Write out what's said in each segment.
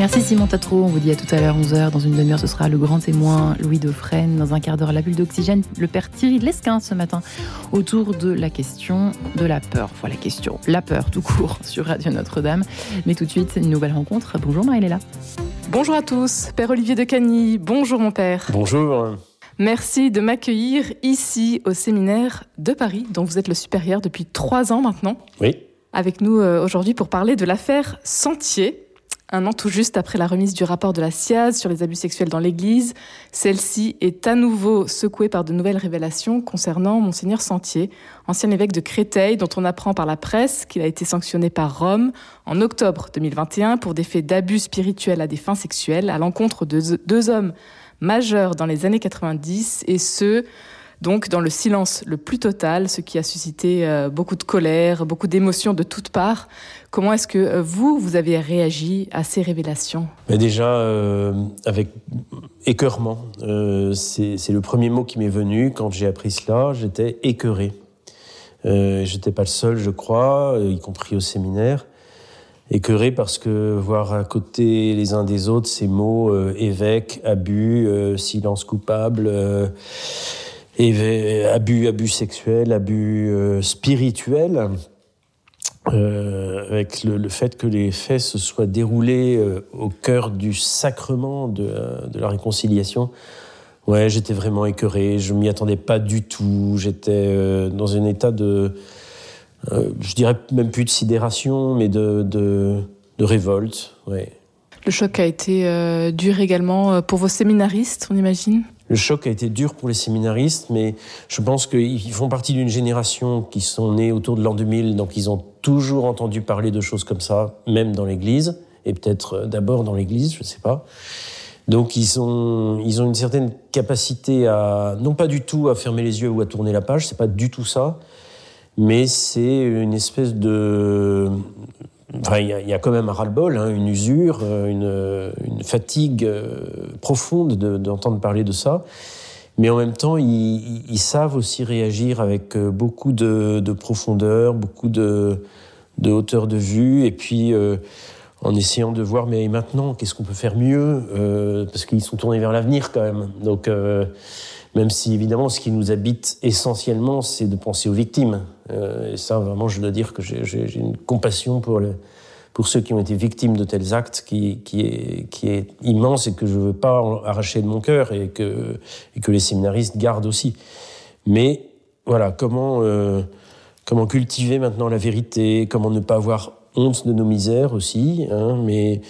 Merci Simon Tatro, on vous dit à tout à l'heure 11h. Dans une demi-heure, ce sera le grand témoin Louis Dauphren. Dans un quart d'heure, la bulle d'oxygène, le père Thierry de Lesquin ce matin, autour de la question de la peur. Voilà la question, la peur tout court sur Radio Notre-Dame. Mais tout de suite, une nouvelle rencontre. Bonjour Maëlela. Bonjour à tous, Père Olivier de Cagny. Bonjour mon père. Bonjour. Merci de m'accueillir ici au séminaire de Paris, dont vous êtes le supérieur depuis trois ans maintenant. Oui. Avec nous euh, aujourd'hui pour parler de l'affaire Sentier. Un an tout juste après la remise du rapport de la SIAZ sur les abus sexuels dans l'Église, celle-ci est à nouveau secouée par de nouvelles révélations concernant Monseigneur Sentier, ancien évêque de Créteil, dont on apprend par la presse qu'il a été sanctionné par Rome en octobre 2021 pour des faits d'abus spirituels à des fins sexuelles à l'encontre de deux hommes majeurs dans les années 90, et ce, donc dans le silence le plus total, ce qui a suscité euh, beaucoup de colère, beaucoup d'émotions de toutes parts. Comment est-ce que euh, vous, vous avez réagi à ces révélations? Déjà, euh, avec écœurement. C'est le premier mot qui m'est venu quand j'ai appris cela. J'étais écœuré. Euh, J'étais pas le seul, je crois, y compris au séminaire. Écœuré parce que voir à côté les uns des autres ces mots évêque, abus, silence coupable et abus, abus sexuels, abus euh, spirituels, euh, avec le, fait que les faits se soient déroulés euh, au cœur du sacrement de, la réconciliation. Ouais, j'étais vraiment écœuré, je m'y attendais pas du tout, j'étais dans un état de, je dirais même plus de sidération, mais de, de, de révolte. Ouais. Le choc a été dur également pour vos séminaristes, on imagine? Le choc a été dur pour les séminaristes, mais je pense qu'ils font partie d'une génération qui sont nés autour de l'an 2000, donc ils ont toujours entendu parler de choses comme ça, même dans l'Église, et peut-être euh, d'abord dans l'Église, je ne sais pas. Donc ils ont, ils ont une certaine capacité à, non pas du tout à fermer les yeux ou à tourner la page, c'est pas du tout ça, mais c'est une espèce de, il y, a quand même un ras-le-bol, hein, une usure, euh, une, fatigue euh, profonde d'entendre parler de ça. Mais en même temps, ils, savent aussi réagir avec euh, beaucoup de, profondeur, beaucoup de, hauteur de vue, et puis en essayant de voir, mais maintenant, qu'est-ce qu'on peut faire mieux Parce qu'ils sont tournés vers l'avenir quand même. Donc, même si évidemment, ce qui nous habite essentiellement, c'est de penser aux victimes. Euh, et ça, vraiment, je dois dire que j'ai une compassion pour, pour ceux qui ont été victimes de tels actes qui, qui, est, immense et que je ne veux pas arracher de mon cœur et que, que les séminaristes gardent aussi. Mais voilà, comment, euh, comment cultiver maintenant la vérité, comment ne pas avoir honte de nos misères aussi, hein, mais,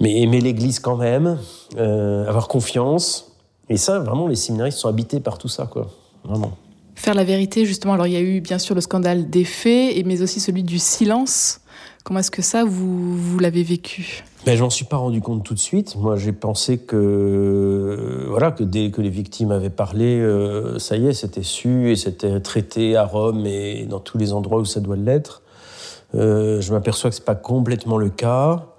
mais aimer l'Église quand même, euh, avoir confiance. Et ça, vraiment, les séminaristes sont habités par tout ça, quoi. Vraiment. Faire la vérité, justement. Alors, il y a eu bien sûr le scandale des faits, mais aussi celui du silence. Comment est-ce que ça, vous, vous l'avez vécu? Ben, J'en suis pas rendu compte tout de suite. Moi, j'ai pensé que, voilà, que dès que les victimes avaient parlé, euh, ça y est, c'était su et c'était traité à Rome et dans tous les endroits où ça doit l'être. Euh, je m'aperçois que c'est pas complètement le cas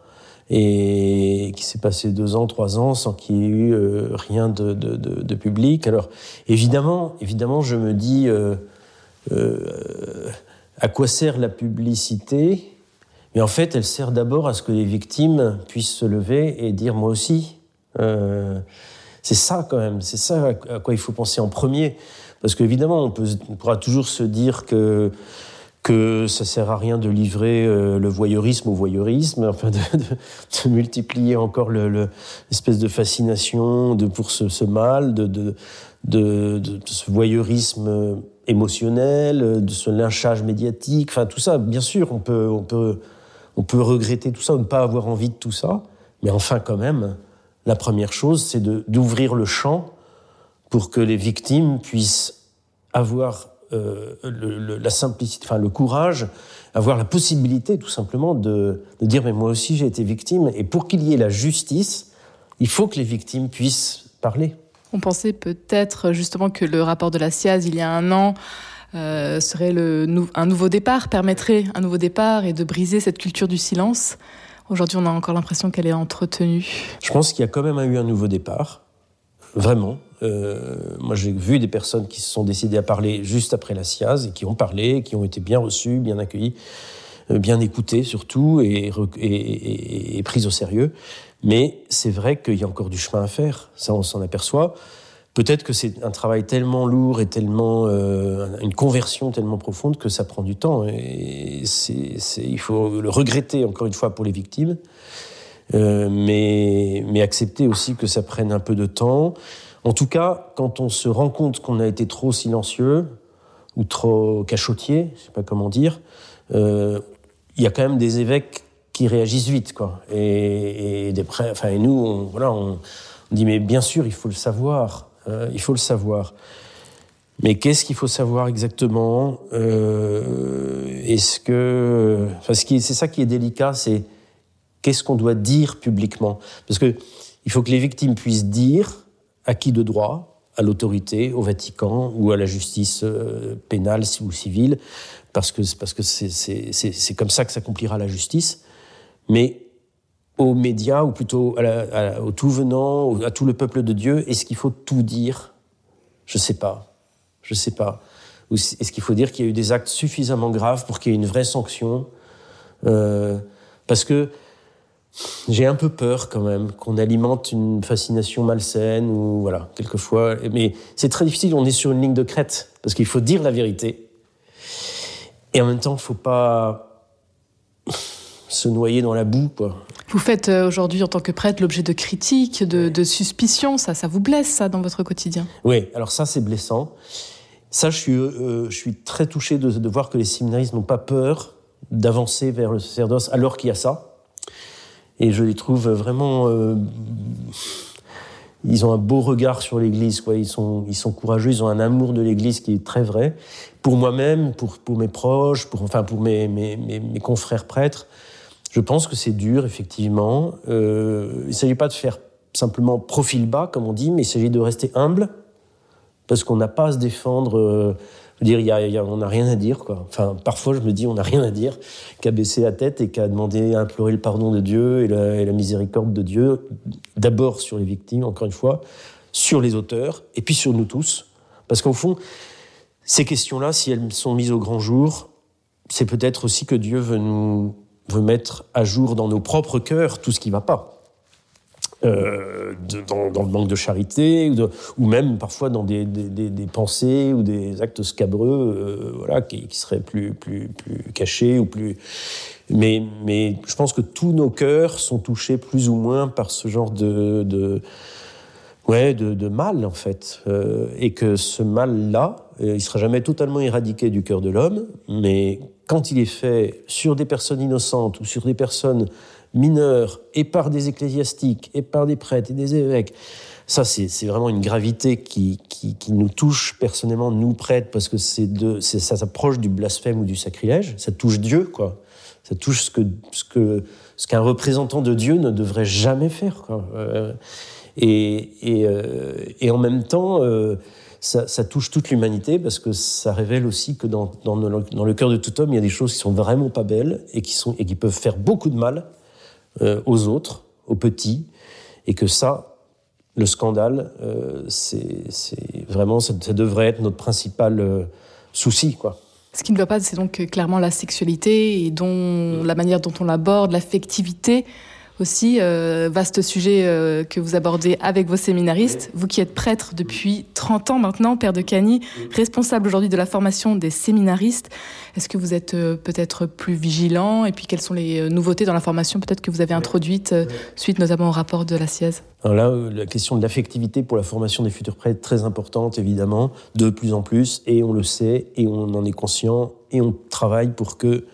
et qui s'est passé deux ans, trois ans sans qu'il y ait eu euh, rien de, public. Alors évidemment, évidemment, je me dis euh, euh, à quoi sert la publicité? Mais en fait, elle sert d'abord à ce que les victimes puissent se lever et dire moi aussi. C'est ça quand même, c'est ça à quoi il faut penser en premier, parce qu'évidemment, on pourra toujours se dire que que ça sert à rien de livrer euh, le voyeurisme au voyeurisme, enfin de, de, multiplier encore l'espèce le, de fascination de, pour ce, ce mal, de, de, ce voyeurisme émotionnel, de ce lynchage médiatique, enfin tout ça, bien sûr, on peut, on peut, on peut regretter tout ça ne pas avoir envie de tout ça, mais enfin quand même, la première chose, c'est d'ouvrir le champ pour que les victimes puissent avoir euh, le, la simplicité, enfin le courage, avoir la possibilité tout simplement de, de dire mais moi aussi j'ai été victime et pour qu'il y ait la justice, il faut que les victimes puissent parler. On pensait peut-être justement que le rapport de la SIAZ il y a un an euh, serait le, un nouveau départ, permettrait un nouveau départ et de briser cette culture du silence. Aujourd'hui, on a encore l'impression qu'elle est entretenue. Je pense qu'il y a quand même eu un nouveau départ, vraiment. Euh, moi, j'ai vu des personnes qui se sont décidées à parler juste après la SIAZ et qui ont parlé, qui ont été bien reçues, bien accueillies. bien écoutée surtout et, et, et prise au sérieux. Mais c'est vrai qu'il y a encore du chemin à faire, ça on s'en aperçoit. Peut-être que c'est un travail tellement lourd et tellement euh, une conversion tellement profonde que ça prend du temps. Et il faut le regretter encore une fois pour les victimes, euh, mais, mais accepter aussi que ça prenne un peu de temps. En tout cas, quand on se rend compte qu'on a été trop silencieux ou trop cachotier, je sais pas comment dire, euh, il y a quand même des évêques qui réagissent vite, quoi. Et, et des enfin, et nous, on, voilà, on, on dit mais bien sûr, il faut le savoir. Euh, il faut le savoir. Mais qu'est-ce qu'il faut savoir exactement? Euh, Est-ce que, enfin, c'est ça qui est délicat, c'est qu'est-ce qu'on doit dire publiquement? Parce que il faut que les victimes puissent dire à qui de droit, à l'autorité, au Vatican ou à la justice euh, pénale ou civile, parce que parce que c'est comme ça que s'accomplira la justice. Mais aux médias, ou plutôt au tout venant, à tout le peuple de Dieu Est-ce qu'il faut tout dire? Je ne sais pas. Je ne sais pas. Est-ce qu'il faut dire qu'il y a eu des actes suffisamment graves pour qu'il y ait une vraie sanction? Euh, Parce que j'ai un peu peur quand même qu'on alimente une fascination malsaine ou voilà, quelquefois. Mais c'est très difficile, on est sur une ligne de crête parce qu'il faut dire la vérité. Et en même temps, il ne faut pas se noyer dans la boue, quoi. Vous faites euh, aujourd'hui, en tant que prêtre, l'objet de critiques, de, de, suspicions. Ça, ça vous blesse, ça, dans votre quotidien? Oui, alors ça, c'est blessant. Ça, je suis, euh, je suis très touché de, de, voir que les séminaristes n'ont pas peur d'avancer vers le sacerdoce alors qu'il y a ça. Et je les trouve vraiment. Euh, ils ont un beau regard sur l'Église, quoi. Ils sont, ils sont courageux, ils ont un amour de l'Église qui est très vrai. Pour moi-même, pour, pour mes proches, pour, enfin pour mes, mes, mes, confrères prêtres, je pense que c'est dur, effectivement. Euh, il ne s'agit pas de faire simplement profil bas, comme on dit, mais il s'agit de rester humble, parce qu'on n'a pas à se défendre. Euh, dire, y y a, on n'a rien à dire, quoi. Enfin, parfois, je me dis, on n'a rien à dire qu'à baisser la tête et qu'à demander, à implorer le pardon de Dieu et la, et la miséricorde de Dieu, d'abord sur les victimes, encore une fois, sur les auteurs, et puis sur nous tous. Parce qu'au fond, ces questions-là, si elles sont mises au grand jour, c'est peut-être aussi que Dieu veut nous veut mettre à jour dans nos propres cœurs tout ce qui ne va pas. Euh, dans, le manque de charité, ou, même parfois dans des, pensées ou des actes scabreux euh, voilà, qui, seraient plus, plus, cachés ou plus. Mais, mais je pense que tous nos cœurs sont touchés plus ou moins par ce genre de, ouais, de, mal, en fait. Euh, et que ce mal-là, il ne sera jamais totalement éradiqué du cœur de l'homme, mais quand il est fait sur des personnes innocentes ou sur des personnes mineures, et par des ecclésiastiques, et par des prêtres et des évêques, ça, c'est vraiment une gravité qui, qui, nous touche personnellement, nous prêtres, parce que de, ça s'approche du blasphème ou du sacrilège. Ça touche Dieu, quoi. Ça touche ce que ce que ce qu'un représentant de Dieu ne devrait jamais faire, quoi. Euh, et, et, euh, et, en même temps, euh, ça, touche toute l'humanité parce que ça révèle aussi que dans, dans, le, dans, le cœur de tout homme, il y a des choses qui sont vraiment pas belles et qui, sont, et qui peuvent faire beaucoup de mal euh, aux autres, aux petits, et que ça, le scandale, euh, c'est vraiment, ça, ça, devrait être notre principal euh, souci, quoi. Ce qui ne va pas, c'est donc clairement la sexualité et dont la manière dont on l'aborde, l'affectivité aussi, euh, vaste sujet euh, que vous abordez avec vos séminaristes. Vous qui êtes prêtre depuis 30 ans maintenant, Père de Cagny, responsable aujourd'hui de la formation des séminaristes. Est-ce que vous êtes euh, peut-être plus vigilant? Et puis, quelles sont les nouveautés dans la formation peut-être que vous avez introduites suite notamment au rapport de la SIEZ Alors là, la question de l'affectivité pour la formation des futurs prêtres, très importante évidemment, de plus en plus, et on le sait, et on en est conscient, et on travaille pour que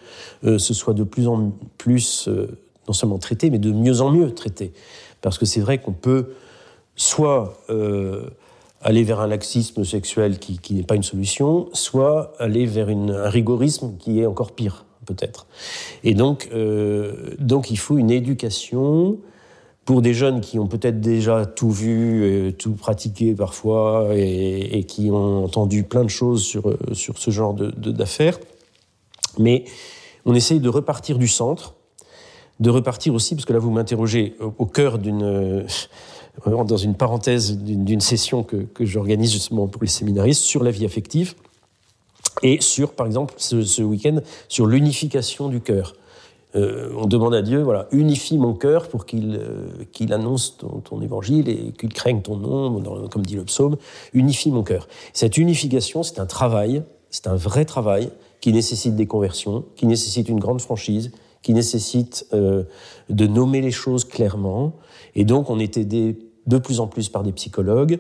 ce soit de plus en plus non seulement traité, mais de mieux en mieux traité. Parce que c'est vrai qu'on peut soit euh, aller vers un laxisme sexuel qui, n'est pas une solution, soit aller vers un rigorisme qui est encore pire, peut-être. Et donc, euh, donc, il faut une éducation pour des jeunes qui ont peut-être déjà tout vu, et tout pratiqué parfois, et, qui ont entendu plein de choses sur, sur ce genre d'affaires. De, Mais on essaye de repartir du centre de repartir aussi, parce que là vous m'interrogez au cœur d'une, euh, dans une parenthèse d'une session que, que j'organise justement pour les séminaristes sur la vie affective. Et sur, par exemple, ce, week-end, sur l'unification du cœur. Euh, on demande à Dieu, voilà, unifie mon cœur pour qu'il qu'il annonce ton, évangile et qu'il craigne ton nom, comme dit le psaume, unifie mon cœur. Cette unification, c'est un travail, c'est un vrai travail qui nécessite des conversions, qui nécessite une grande franchise, qui nécessite euh, de nommer les choses clairement. Et donc, on est aidé de plus en plus par des psychologues,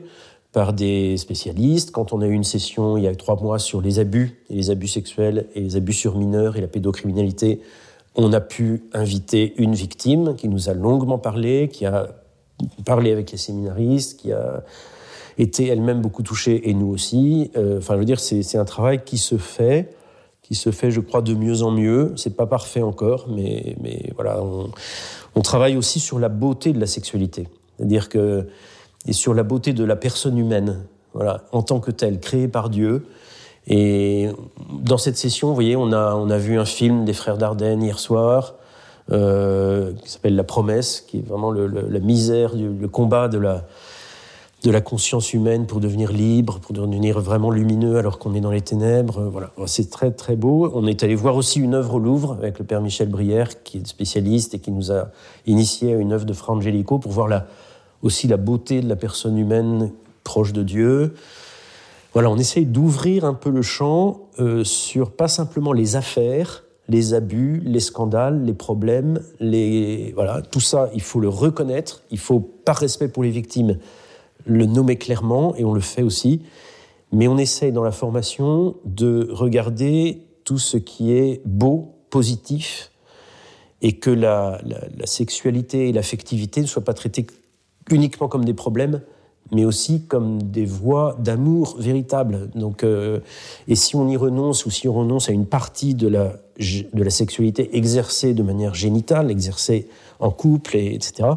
par des spécialistes. Quand on a eu une session il y a trois mois sur les abus, et les abus sexuels et les abus sur mineurs et la pédocriminalité, on a pu inviter une victime qui nous a longuement parlé, qui a parlé avec les séminaristes, qui a été elle-même beaucoup touchée, et nous aussi. Euh, enfin, je veux dire, c'est un travail qui se fait qui se fait, je crois, de mieux en mieux. C'est pas parfait encore, mais, mais voilà, on, travaille aussi sur la beauté de la sexualité. C'est-à-dire que, et sur la beauté de la personne humaine, voilà, en tant que telle, créée par Dieu. Et dans cette session, vous voyez, on a, on a vu un film des frères Dardenne hier soir, euh, qui s'appelle La promesse, qui est vraiment la misère, le combat de la, de la conscience humaine pour devenir libre, pour devenir vraiment lumineux alors qu'on est dans les ténèbres. Voilà, c'est très très beau. On est allé voir aussi une œuvre au Louvre avec le père Michel Brière, qui est spécialiste et qui nous a initié à une œuvre de Fra Angelico pour voir la, aussi la beauté de la personne humaine proche de Dieu. Voilà, on essaye d'ouvrir un peu le champ euh, sur pas simplement les affaires, les abus, les scandales, les problèmes, les voilà, tout ça, il faut le reconnaître. Il faut, par respect pour les victimes, le nommer clairement, et on le fait aussi, mais on essaye dans la formation de regarder tout ce qui est beau, positif, et que la, sexualité et l'affectivité ne soient pas traitées uniquement comme des problèmes, mais aussi comme des voies d'amour véritables. Donc, euh, et si on y renonce ou si on renonce à une partie de la, de la sexualité exercée de manière génitale, exercée en couple, et, etc.,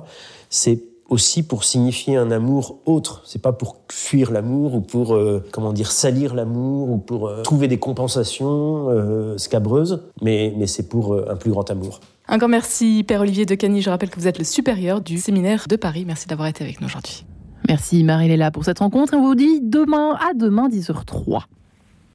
c'est aussi pour signifier un amour autre. C'est pas pour fuir l'amour ou pour euh, comment dire salir l'amour ou pour euh, trouver des compensations euh, scabreuses, mais, mais c'est pour un plus grand amour. Un grand merci, Père Olivier de Cagny. Je rappelle que vous êtes le supérieur du séminaire de Paris. Merci d'avoir été avec nous aujourd'hui. Merci Marie-Léla pour cette rencontre. On vous dit demain à demain 10h03.